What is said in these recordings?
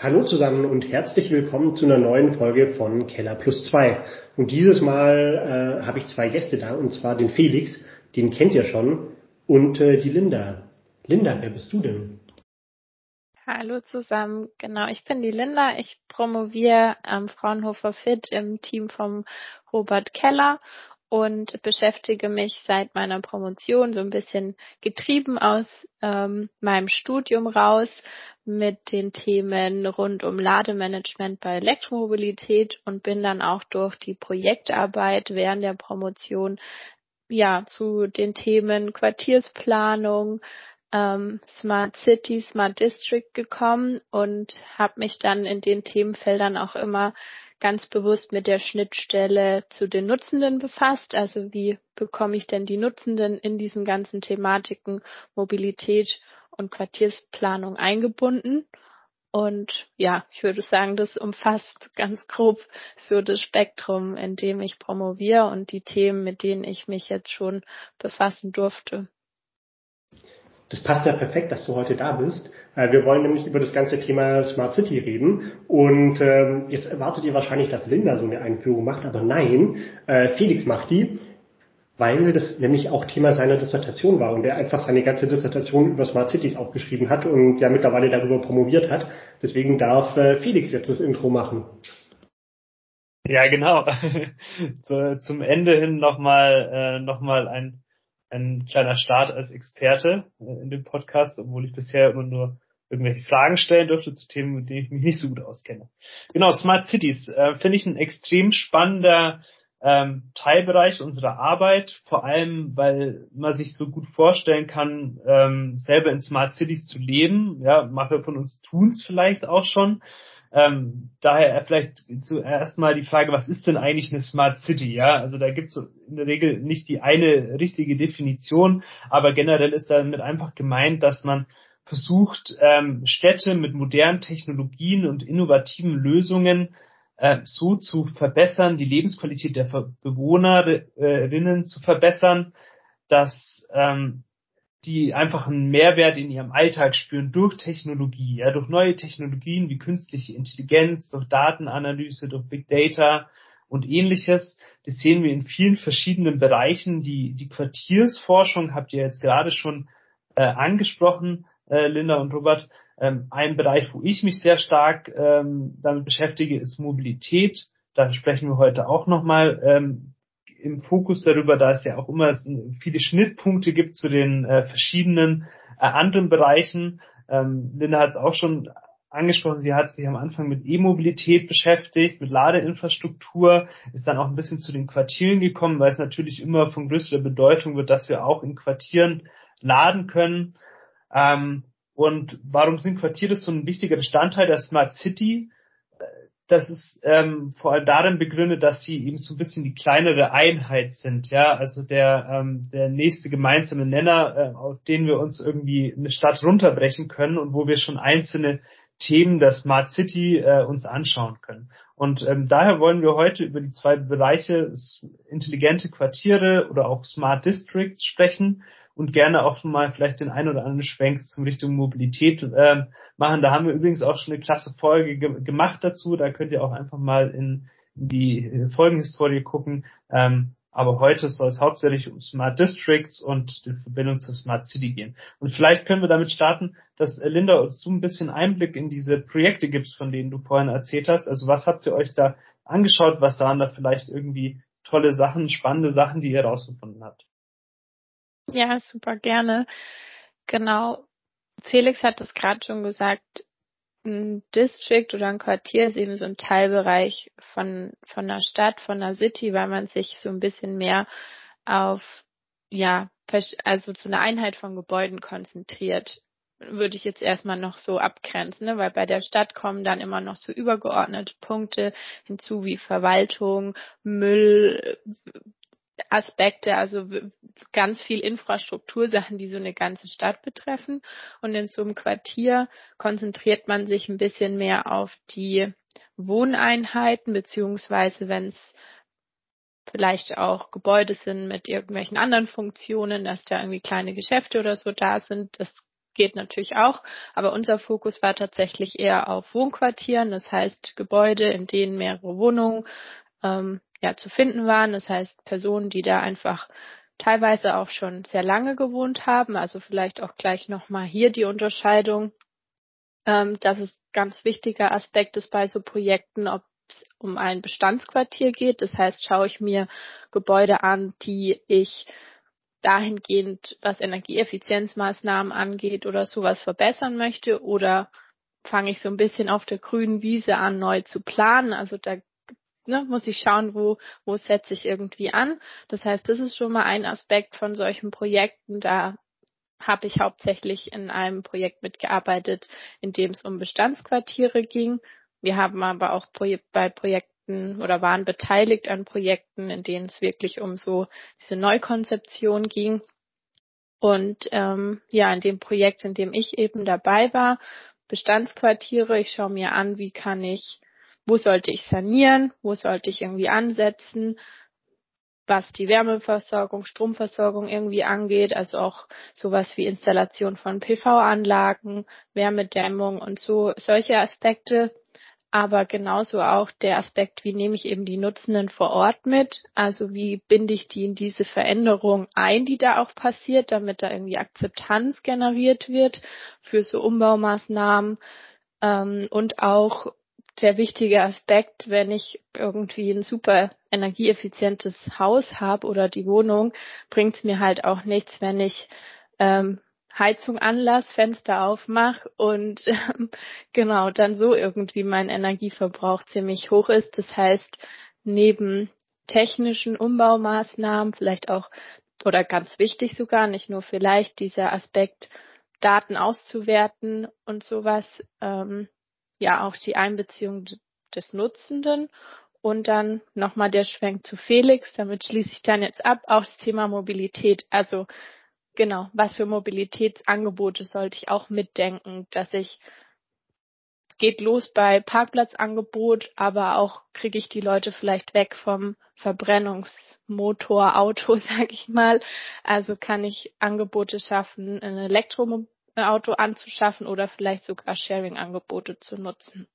Hallo zusammen und herzlich willkommen zu einer neuen Folge von Keller Plus 2. Und dieses Mal äh, habe ich zwei Gäste da, und zwar den Felix, den kennt ihr schon, und äh, die Linda. Linda, wer bist du denn? Hallo zusammen, genau, ich bin die Linda. Ich promoviere am Fraunhofer FIT im Team vom Robert Keller und beschäftige mich seit meiner Promotion so ein bisschen getrieben aus ähm, meinem Studium raus mit den Themen rund um Lademanagement bei Elektromobilität und bin dann auch durch die Projektarbeit während der Promotion ja zu den Themen Quartiersplanung, ähm, Smart City, Smart District gekommen und habe mich dann in den Themenfeldern auch immer ganz bewusst mit der Schnittstelle zu den Nutzenden befasst. Also wie bekomme ich denn die Nutzenden in diesen ganzen Thematiken Mobilität und Quartiersplanung eingebunden? Und ja, ich würde sagen, das umfasst ganz grob so das Spektrum, in dem ich promoviere und die Themen, mit denen ich mich jetzt schon befassen durfte. Das passt ja perfekt, dass du heute da bist. Äh, wir wollen nämlich über das ganze Thema Smart City reden. Und ähm, jetzt erwartet ihr wahrscheinlich, dass Linda so eine Einführung macht, aber nein, äh, Felix macht die, weil das nämlich auch Thema seiner Dissertation war und er einfach seine ganze Dissertation über Smart Cities aufgeschrieben hat und ja mittlerweile darüber promoviert hat. Deswegen darf äh, Felix jetzt das Intro machen. Ja, genau. Zum Ende hin nochmal äh, noch mal ein ein kleiner Start als Experte äh, in dem Podcast, obwohl ich bisher immer nur irgendwelche Fragen stellen durfte zu Themen, mit denen ich mich nicht so gut auskenne. Genau, Smart Cities äh, finde ich ein extrem spannender ähm, Teilbereich unserer Arbeit, vor allem weil man sich so gut vorstellen kann, ähm, selber in Smart Cities zu leben. Ja, manche von uns tun es vielleicht auch schon. Ähm, daher vielleicht zuerst mal die Frage, was ist denn eigentlich eine Smart City? Ja, also da gibt es in der Regel nicht die eine richtige Definition, aber generell ist damit einfach gemeint, dass man versucht, ähm, Städte mit modernen Technologien und innovativen Lösungen äh, so zu verbessern, die Lebensqualität der Bewohnerinnen zu verbessern, dass ähm, die einfach einen Mehrwert in ihrem Alltag spüren durch Technologie, ja, durch neue Technologien wie künstliche Intelligenz, durch Datenanalyse, durch Big Data und ähnliches. Das sehen wir in vielen verschiedenen Bereichen. Die, die Quartiersforschung habt ihr jetzt gerade schon äh, angesprochen, äh, Linda und Robert. Ähm, ein Bereich, wo ich mich sehr stark ähm, damit beschäftige, ist Mobilität. Da sprechen wir heute auch nochmal ähm, im Fokus darüber, da es ja auch immer viele Schnittpunkte gibt zu den äh, verschiedenen äh, anderen Bereichen. Ähm, Linda hat es auch schon angesprochen, sie hat sich am Anfang mit E-Mobilität beschäftigt, mit Ladeinfrastruktur, ist dann auch ein bisschen zu den Quartieren gekommen, weil es natürlich immer von größerer Bedeutung wird, dass wir auch in Quartieren laden können. Ähm, und warum sind Quartiere so ein wichtiger Bestandteil der Smart City? Das ist ähm, vor allem darin begründet, dass sie eben so ein bisschen die kleinere Einheit sind, ja, also der ähm, der nächste gemeinsame Nenner, äh, auf den wir uns irgendwie eine Stadt runterbrechen können und wo wir schon einzelne Themen der Smart City äh, uns anschauen können. Und ähm, daher wollen wir heute über die zwei Bereiche intelligente Quartiere oder auch Smart Districts sprechen und gerne auch mal vielleicht den ein oder anderen Schwenk zum Richtung Mobilität äh, machen. Da haben wir übrigens auch schon eine klasse Folge ge gemacht dazu. Da könnt ihr auch einfach mal in, die Folgenhistorie gucken. Ähm, aber heute soll es hauptsächlich um Smart Districts und die Verbindung zur Smart City gehen. Und vielleicht können wir damit starten, dass äh, Linda uns so ein bisschen Einblick in diese Projekte gibst, von denen du vorhin erzählt hast. Also was habt ihr euch da angeschaut? Was waren da vielleicht irgendwie tolle Sachen, spannende Sachen, die ihr rausgefunden habt? Ja, super gerne. Genau. Felix hat es gerade schon gesagt. Ein District oder ein Quartier ist eben so ein Teilbereich von, von einer Stadt, von einer City, weil man sich so ein bisschen mehr auf, ja, also zu einer Einheit von Gebäuden konzentriert würde ich jetzt erstmal noch so abgrenzen, ne? weil bei der Stadt kommen dann immer noch so übergeordnete Punkte hinzu wie Verwaltung, Müll, Aspekte, also ganz viel Infrastruktursachen, die so eine ganze Stadt betreffen. Und in so einem Quartier konzentriert man sich ein bisschen mehr auf die Wohneinheiten, beziehungsweise wenn es vielleicht auch Gebäude sind mit irgendwelchen anderen Funktionen, dass da irgendwie kleine Geschäfte oder so da sind. Das geht natürlich auch, aber unser Fokus war tatsächlich eher auf Wohnquartieren, das heißt Gebäude, in denen mehrere Wohnungen ähm, ja zu finden waren, das heißt Personen, die da einfach teilweise auch schon sehr lange gewohnt haben, also vielleicht auch gleich nochmal hier die Unterscheidung. Ähm, das ist ganz wichtiger Aspekt ist bei so Projekten, ob es um ein Bestandsquartier geht. Das heißt, schaue ich mir Gebäude an, die ich dahingehend, was Energieeffizienzmaßnahmen angeht oder sowas verbessern möchte oder fange ich so ein bisschen auf der grünen Wiese an, neu zu planen. Also da ne, muss ich schauen, wo, wo setze ich irgendwie an. Das heißt, das ist schon mal ein Aspekt von solchen Projekten. Da habe ich hauptsächlich in einem Projekt mitgearbeitet, in dem es um Bestandsquartiere ging. Wir haben aber auch bei Projekten oder waren beteiligt an Projekten, in denen es wirklich um so diese Neukonzeption ging. Und ähm, ja, in dem Projekt, in dem ich eben dabei war, Bestandsquartiere, ich schaue mir an, wie kann ich wo sollte ich sanieren, wo sollte ich irgendwie ansetzen, was die Wärmeversorgung, Stromversorgung irgendwie angeht, also auch sowas wie Installation von PV-Anlagen, Wärmedämmung und so solche Aspekte. Aber genauso auch der Aspekt, wie nehme ich eben die Nutzenden vor Ort mit? Also wie binde ich die in diese Veränderung ein, die da auch passiert, damit da irgendwie Akzeptanz generiert wird für so Umbaumaßnahmen ähm, und auch sehr wichtiger Aspekt, wenn ich irgendwie ein super energieeffizientes Haus habe oder die Wohnung, bringt es mir halt auch nichts, wenn ich ähm, Heizung anlass, Fenster aufmache und ähm, genau dann so irgendwie mein Energieverbrauch ziemlich hoch ist. Das heißt, neben technischen Umbaumaßnahmen, vielleicht auch oder ganz wichtig sogar, nicht nur vielleicht dieser Aspekt, Daten auszuwerten und sowas, ähm, ja auch die Einbeziehung des Nutzenden und dann nochmal der Schwenk zu Felix, damit schließe ich dann jetzt ab, auch das Thema Mobilität. Also genau, was für Mobilitätsangebote sollte ich auch mitdenken, dass ich geht los bei Parkplatzangebot, aber auch kriege ich die Leute vielleicht weg vom Verbrennungsmotor, Auto, sag ich mal. Also kann ich Angebote schaffen, ein Elektromobil Auto anzuschaffen oder vielleicht sogar Sharing-Angebote zu nutzen.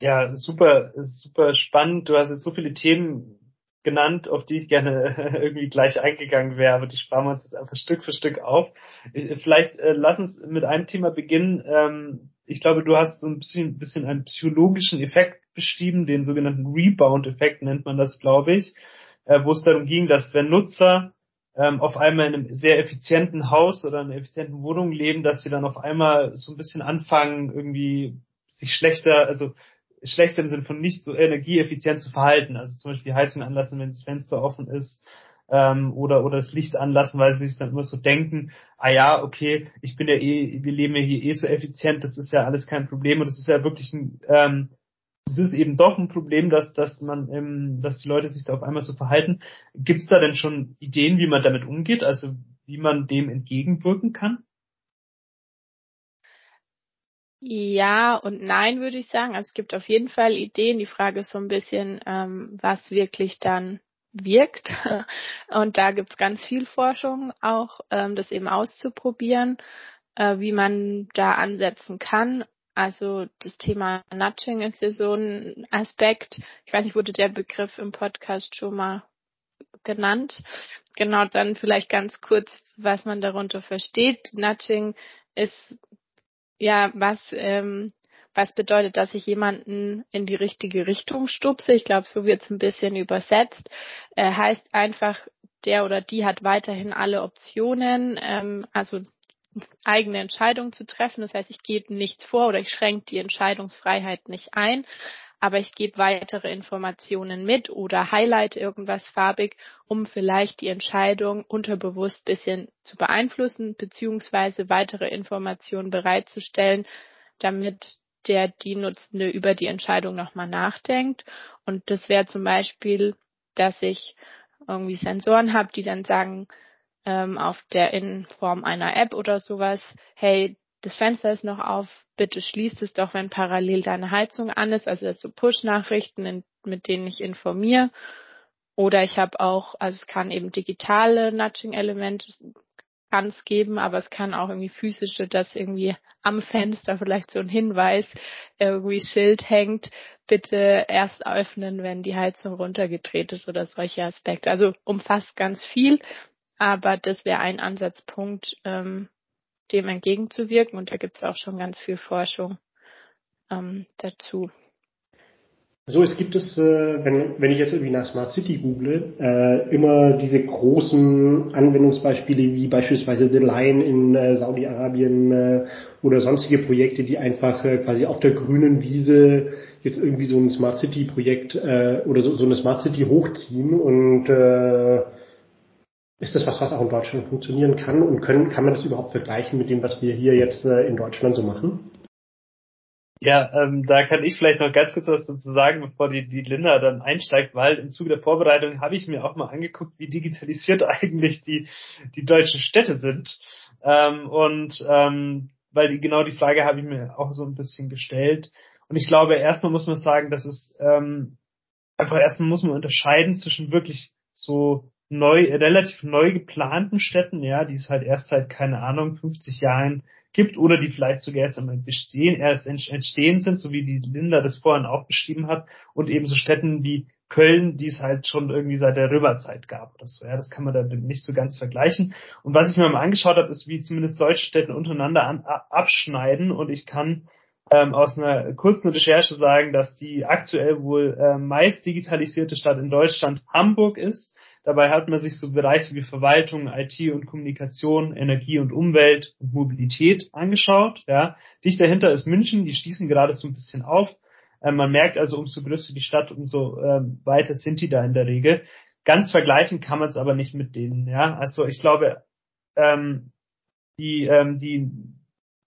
Ja, super, super spannend. Du hast jetzt so viele Themen genannt, auf die ich gerne irgendwie gleich eingegangen wäre, aber die sparen wir uns jetzt einfach Stück für Stück auf. Vielleicht äh, lass uns mit einem Thema beginnen. Ähm, ich glaube, du hast so ein bisschen, bisschen einen psychologischen Effekt beschrieben, den sogenannten Rebound-Effekt nennt man das, glaube ich, äh, wo es darum ging, dass wenn Nutzer ähm, auf einmal in einem sehr effizienten Haus oder einer effizienten Wohnung leben, dass sie dann auf einmal so ein bisschen anfangen, irgendwie sich schlechter, also schlechter im Sinne von nicht so energieeffizient zu verhalten. Also zum Beispiel die Heizung anlassen, wenn das Fenster offen ist, ähm, oder oder das Licht anlassen, weil sie sich dann immer so denken, ah ja, okay, ich bin ja eh, wir leben ja hier eh so effizient, das ist ja alles kein Problem und das ist ja wirklich ein ähm, es ist eben doch ein Problem, dass, dass man, ähm, dass die Leute sich da auf einmal so verhalten. Gibt es da denn schon Ideen, wie man damit umgeht, also wie man dem entgegenwirken kann? Ja und nein, würde ich sagen. Also es gibt auf jeden Fall Ideen. Die Frage ist so ein bisschen, ähm, was wirklich dann wirkt. Und da gibt's ganz viel Forschung auch, ähm, das eben auszuprobieren, äh, wie man da ansetzen kann. Also das Thema Nudging ist ja so ein Aspekt. Ich weiß nicht, wurde der Begriff im Podcast schon mal genannt. Genau, dann vielleicht ganz kurz, was man darunter versteht. Nudging ist ja was, ähm, was bedeutet, dass ich jemanden in die richtige Richtung stupse. Ich glaube, so wird es ein bisschen übersetzt. Äh, heißt einfach, der oder die hat weiterhin alle Optionen. Ähm, also eigene Entscheidungen zu treffen. Das heißt, ich gebe nichts vor oder ich schränke die Entscheidungsfreiheit nicht ein, aber ich gebe weitere Informationen mit oder highlight irgendwas farbig, um vielleicht die Entscheidung unterbewusst bisschen zu beeinflussen, beziehungsweise weitere Informationen bereitzustellen, damit der die Nutzende über die Entscheidung nochmal nachdenkt. Und das wäre zum Beispiel, dass ich irgendwie Sensoren habe, die dann sagen, ähm, auf der in Form einer App oder sowas, hey, das Fenster ist noch auf, bitte schließt es doch, wenn parallel deine Heizung an ist, also das so Push-Nachrichten, mit denen ich informiere. Oder ich habe auch, also es kann eben digitale Nudging-Elemente kann es geben, aber es kann auch irgendwie physische, dass irgendwie am Fenster vielleicht so ein Hinweis, irgendwie Schild hängt, bitte erst öffnen, wenn die Heizung runtergedreht ist oder solche Aspekte. Also umfasst ganz viel, aber das wäre ein Ansatzpunkt, ähm, dem entgegenzuwirken und da gibt es auch schon ganz viel Forschung ähm, dazu. So, es gibt es, äh, wenn, wenn ich jetzt irgendwie nach Smart City google, äh, immer diese großen Anwendungsbeispiele wie beispielsweise The Line in äh, Saudi-Arabien äh, oder sonstige Projekte, die einfach äh, quasi auf der grünen Wiese jetzt irgendwie so ein Smart City Projekt äh, oder so, so eine Smart City hochziehen und äh, ist das was, was auch in Deutschland funktionieren kann und können, kann man das überhaupt vergleichen mit dem, was wir hier jetzt äh, in Deutschland so machen? Ja, ähm, da kann ich vielleicht noch ganz kurz was dazu sagen, bevor die, die Linda dann einsteigt, weil im Zuge der Vorbereitung habe ich mir auch mal angeguckt, wie digitalisiert eigentlich die, die deutschen Städte sind. Ähm, und ähm, weil die, genau die Frage habe ich mir auch so ein bisschen gestellt. Und ich glaube, erstmal muss man sagen, dass es ähm, einfach erstmal muss man unterscheiden zwischen wirklich so neu, relativ neu geplanten Städten, ja, die es halt erst seit, keine Ahnung, 50 Jahren gibt oder die vielleicht sogar jetzt einmal bestehen, erst entstehen sind, so wie die Linda das vorhin auch beschrieben hat, und eben so Städten wie Köln, die es halt schon irgendwie seit der Römerzeit gab oder so. Ja, das kann man da nicht so ganz vergleichen. Und was ich mir mal angeschaut habe, ist, wie zumindest deutsche Städte untereinander an, abschneiden. Und ich kann ähm, aus einer kurzen Recherche sagen, dass die aktuell wohl äh, meist digitalisierte Stadt in Deutschland Hamburg ist Dabei hat man sich so Bereiche wie Verwaltung, IT und Kommunikation, Energie und Umwelt und Mobilität angeschaut. Ja. Dicht dahinter ist München, die schließen gerade so ein bisschen auf. Ähm, man merkt also, umso größer die Stadt, umso ähm, weiter sind die da in der Regel. Ganz vergleichen kann man es aber nicht mit denen. Ja. Also ich glaube, ähm, die, ähm, die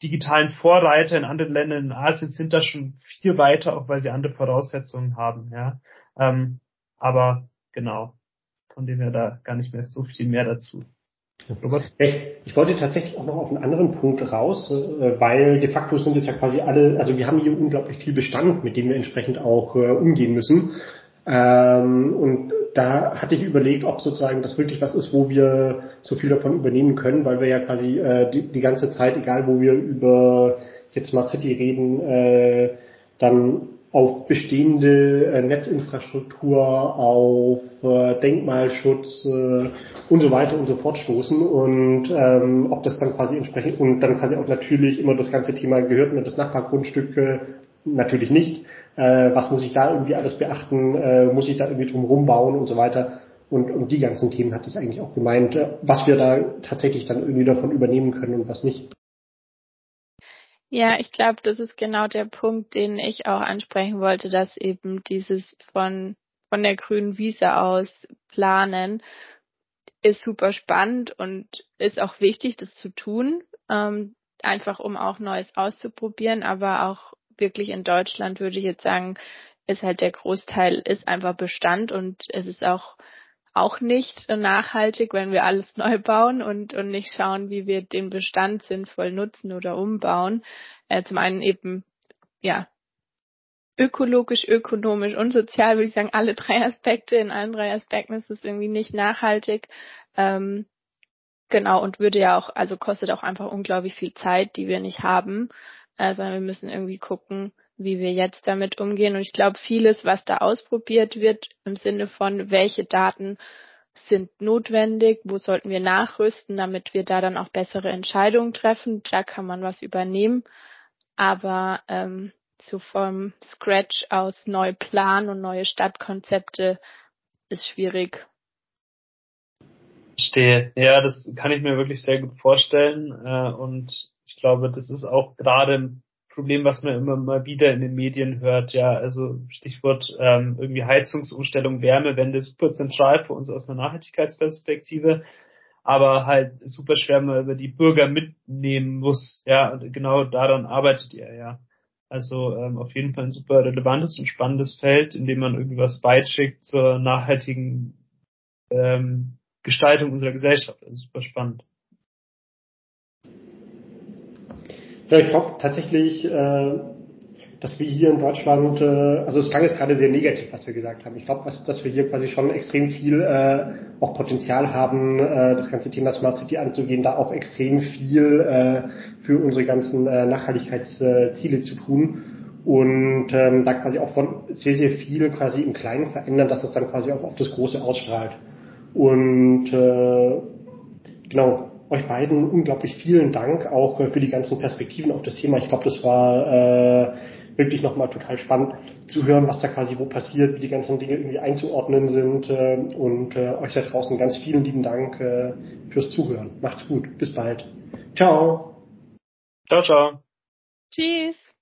digitalen Vorreiter in anderen Ländern in Asien sind da schon viel weiter, auch weil sie andere Voraussetzungen haben. Ja. Ähm, aber genau. Von dem her da gar nicht mehr so viel mehr dazu. Robert? Ich, ich wollte tatsächlich auch noch auf einen anderen Punkt raus, äh, weil de facto sind es ja quasi alle, also wir haben hier unglaublich viel Bestand, mit dem wir entsprechend auch äh, umgehen müssen. Ähm, und da hatte ich überlegt, ob sozusagen das wirklich was ist, wo wir so viel davon übernehmen können, weil wir ja quasi äh, die, die ganze Zeit, egal wo wir über jetzt Smart City reden, äh, dann auf bestehende äh, Netzinfrastruktur, auf äh, Denkmalschutz äh, und so weiter und so fort stoßen und ähm, ob das dann quasi entsprechend und dann quasi auch natürlich immer das ganze Thema gehört mir das Nachbargrundstück äh, natürlich nicht. Äh, was muss ich da irgendwie alles beachten? Äh, muss ich da irgendwie drum rumbauen und so weiter? Und, und die ganzen Themen hatte ich eigentlich auch gemeint, äh, was wir da tatsächlich dann irgendwie davon übernehmen können und was nicht. Ja, ich glaube, das ist genau der Punkt, den ich auch ansprechen wollte, dass eben dieses von, von der grünen Wiese aus planen ist super spannend und ist auch wichtig, das zu tun, ähm, einfach um auch Neues auszuprobieren, aber auch wirklich in Deutschland würde ich jetzt sagen, ist halt der Großteil ist einfach Bestand und es ist auch auch nicht nachhaltig, wenn wir alles neu bauen und, und nicht schauen, wie wir den Bestand sinnvoll nutzen oder umbauen. Äh, zum einen eben, ja, ökologisch, ökonomisch und sozial, würde ich sagen, alle drei Aspekte. In allen drei Aspekten ist es irgendwie nicht nachhaltig. Ähm, genau, und würde ja auch, also kostet auch einfach unglaublich viel Zeit, die wir nicht haben. Also wir müssen irgendwie gucken, wie wir jetzt damit umgehen. Und ich glaube, vieles, was da ausprobiert wird, im Sinne von, welche Daten sind notwendig, wo sollten wir nachrüsten, damit wir da dann auch bessere Entscheidungen treffen. Da kann man was übernehmen. Aber ähm, so vom Scratch aus neu planen und neue Stadtkonzepte ist schwierig. Stehe. Ja, das kann ich mir wirklich sehr gut vorstellen. Äh, und ich glaube, das ist auch gerade Problem, was man immer mal wieder in den Medien hört, ja, also Stichwort ähm, irgendwie Heizungsumstellung, Wärmewende, super zentral für uns aus einer Nachhaltigkeitsperspektive, aber halt super schwer man über die Bürger mitnehmen muss, ja, und genau daran arbeitet ihr, ja. Also ähm, auf jeden Fall ein super relevantes und spannendes Feld, in dem man irgendwie was beiträgt zur nachhaltigen ähm, Gestaltung unserer Gesellschaft. Also super spannend. Ja, ich glaube tatsächlich, äh, dass wir hier in Deutschland, äh, also es klang jetzt gerade sehr negativ, was wir gesagt haben. Ich glaube, dass wir hier quasi schon extrem viel äh, auch Potenzial haben, äh, das ganze Thema Smart City anzugehen, da auch extrem viel äh, für unsere ganzen äh, Nachhaltigkeitsziele zu tun und ähm, da quasi auch von sehr, sehr viel quasi im Kleinen verändern, dass es dann quasi auch auf das Große ausstrahlt. Und äh, genau, euch beiden unglaublich vielen Dank auch äh, für die ganzen Perspektiven auf das Thema. Ich glaube, das war äh, wirklich nochmal total spannend zu hören, was da quasi wo passiert, wie die ganzen Dinge irgendwie einzuordnen sind. Äh, und äh, euch da draußen ganz vielen lieben Dank äh, fürs Zuhören. Macht's gut. Bis bald. Ciao. Ciao, ciao. Tschüss.